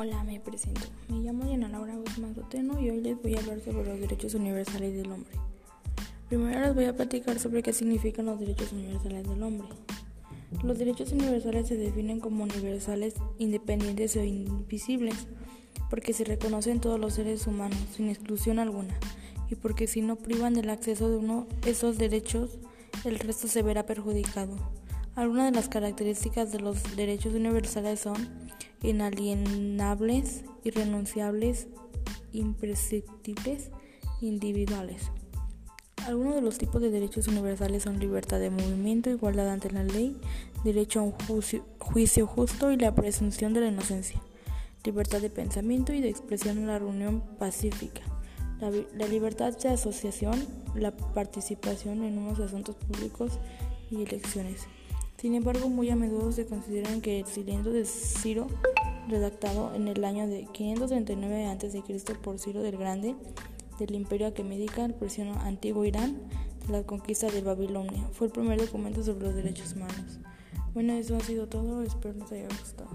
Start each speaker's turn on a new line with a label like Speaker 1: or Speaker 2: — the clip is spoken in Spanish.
Speaker 1: Hola, me presento. Me llamo Diana Laura Guzmán Soteno y hoy les voy a hablar sobre los derechos universales del hombre. Primero les voy a platicar sobre qué significan los derechos universales del hombre. Los derechos universales se definen como universales, independientes e invisibles, porque se reconocen todos los seres humanos, sin exclusión alguna, y porque si no privan del acceso de uno esos derechos, el resto se verá perjudicado. Algunas de las características de los derechos universales son inalienables, irrenunciables, imprescriptibles, individuales. Algunos de los tipos de derechos universales son libertad de movimiento, igualdad ante la ley, derecho a un juicio, justo y la presunción de la inocencia, libertad de pensamiento y de expresión en la reunión pacífica, la, la libertad de asociación, la participación en unos asuntos públicos y elecciones. Sin embargo, muy a menudo se considera que el cilindro de Ciro, redactado en el año de 539 a.C. por Ciro del Grande del Imperio Aquemédica, el persiano antiguo Irán, de la conquista de Babilonia, fue el primer documento sobre los derechos humanos. Bueno, eso ha sido todo, espero les haya gustado.